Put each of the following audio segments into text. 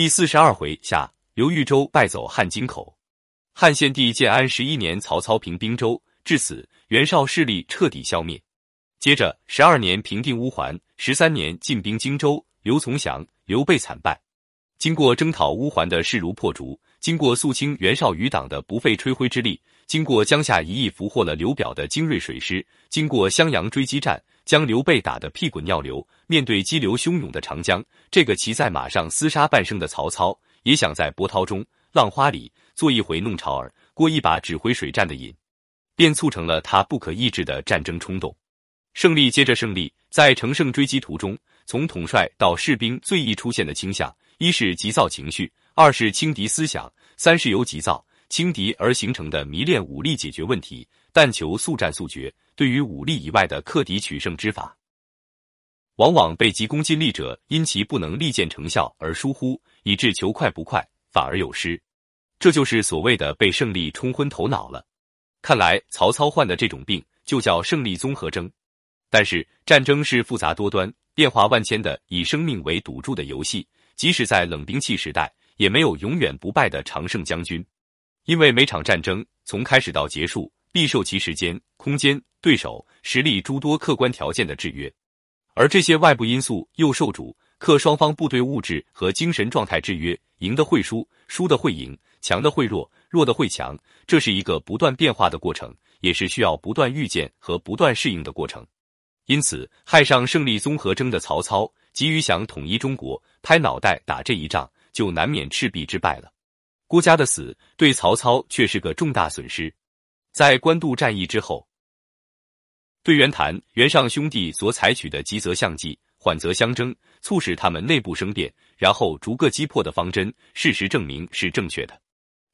第四十二回下，刘豫州败走汉津口。汉献帝建安十一年，曹操平兵州，至此袁绍势力彻底消灭。接着十二年平定乌桓，十三年进兵荆州，刘从祥，刘备惨败。经过征讨乌桓的势如破竹，经过肃清袁绍余党的不费吹灰之力，经过江夏一役俘获了刘表的精锐水师，经过襄阳追击战，将刘备打得屁滚尿流。面对激流汹涌的长江，这个骑在马上厮杀半生的曹操，也想在波涛中、浪花里做一回弄潮儿，过一把指挥水战的瘾，便促成了他不可抑制的战争冲动。胜利接着胜利，在乘胜追击途中，从统帅到士兵最易出现的倾向。一是急躁情绪，二是轻敌思想，三是由急躁轻敌而形成的迷恋武力解决问题，但求速战速决。对于武力以外的克敌取胜之法，往往被急功近利者因其不能立见成效而疏忽，以致求快不快，反而有失。这就是所谓的被胜利冲昏头脑了。看来曹操患的这种病就叫胜利综合征。但是战争是复杂多端、变化万千的以生命为赌注的游戏。即使在冷兵器时代，也没有永远不败的常胜将军，因为每场战争从开始到结束，必受其时间、空间、对手实力诸多客观条件的制约，而这些外部因素又受主客双方部队物质和精神状态制约，赢的会输，输的会赢，强的会弱，弱的会强，这是一个不断变化的过程，也是需要不断预见和不断适应的过程。因此，害上胜利综合征的曹操。急于想统一中国，拍脑袋打这一仗，就难免赤壁之败了。郭嘉的死对曹操却是个重大损失。在官渡战役之后，对袁谭、袁尚兄弟所采取的急则相济，缓则相争，促使他们内部生变，然后逐个击破的方针，事实证明是正确的。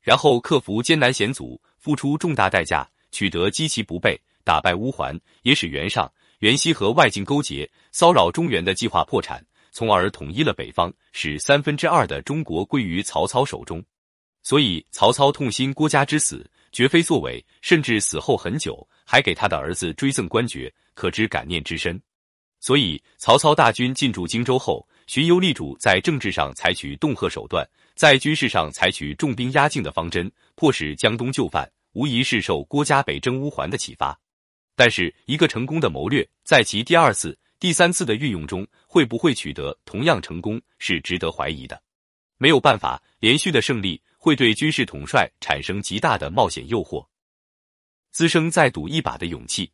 然后克服艰难险阻，付出重大代价，取得击其不备，打败乌桓，也使袁尚。袁熙和外境勾结，骚扰中原的计划破产，从而统一了北方，使三分之二的中国归于曹操手中。所以曹操痛心郭嘉之死，绝非作伪，甚至死后很久还给他的儿子追赠官爵，可知感念之深。所以曹操大军进驻荆州后，荀攸力主在政治上采取恫吓手段，在军事上采取重兵压境的方针，迫使江东就范，无疑是受郭嘉北征乌桓的启发。但是，一个成功的谋略，在其第二次、第三次的运用中，会不会取得同样成功，是值得怀疑的。没有办法，连续的胜利会对军事统帅产生极大的冒险诱惑，滋生再赌一把的勇气。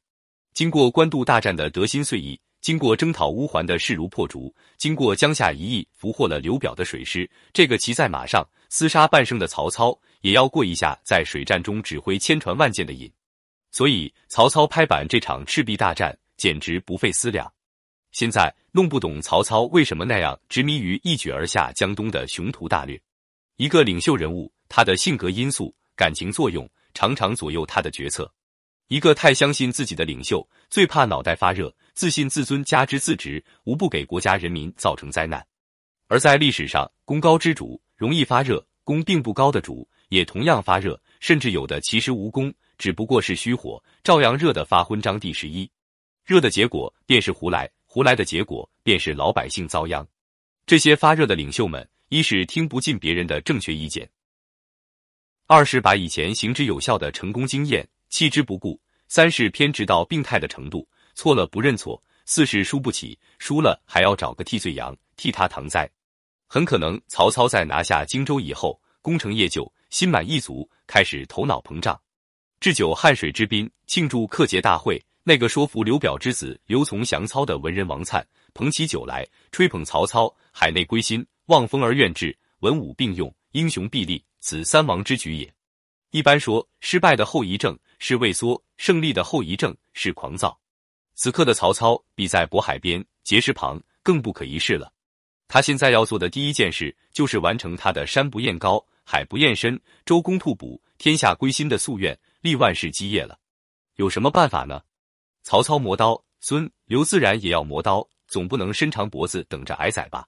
经过官渡大战的得心碎意，经过征讨乌桓的势如破竹，经过江夏一役俘获了刘表的水师，这个骑在马上厮杀半生的曹操，也要过一下在水战中指挥千船万舰的瘾。所以，曹操拍板这场赤壁大战简直不费思量。现在弄不懂曹操为什么那样执迷于一举而下江东的雄图大略。一个领袖人物，他的性格因素、感情作用常常左右他的决策。一个太相信自己的领袖，最怕脑袋发热，自信自尊加之自直，无不给国家人民造成灾难。而在历史上，功高之主容易发热，功并不高的主也同样发热，甚至有的其实无功。只不过是虚火，照样热得发昏。章第十一，热的结果便是胡来，胡来的结果便是老百姓遭殃。这些发热的领袖们，一是听不进别人的正确意见，二是把以前行之有效的成功经验弃之不顾，三是偏执到病态的程度，错了不认错，四是输不起，输了还要找个替罪羊替他搪栽。很可能曹操在拿下荆州以后，功成业就，心满意足，开始头脑膨胀。置酒汉水之滨，庆祝克节大会。那个说服刘表之子刘琮降操的文人王粲，捧起酒来，吹捧曹操，海内归心，望风而愿志，文武并用，英雄必立，此三王之举也。一般说，失败的后遗症是畏缩，胜利的后遗症是狂躁。此刻的曹操，比在渤海边碣石旁更不可一世了。他现在要做的第一件事，就是完成他的“山不厌高，海不厌深，周公吐哺，天下归心”的夙愿。立万世基业了，有什么办法呢？曹操磨刀，孙刘自然也要磨刀，总不能伸长脖子等着挨宰吧？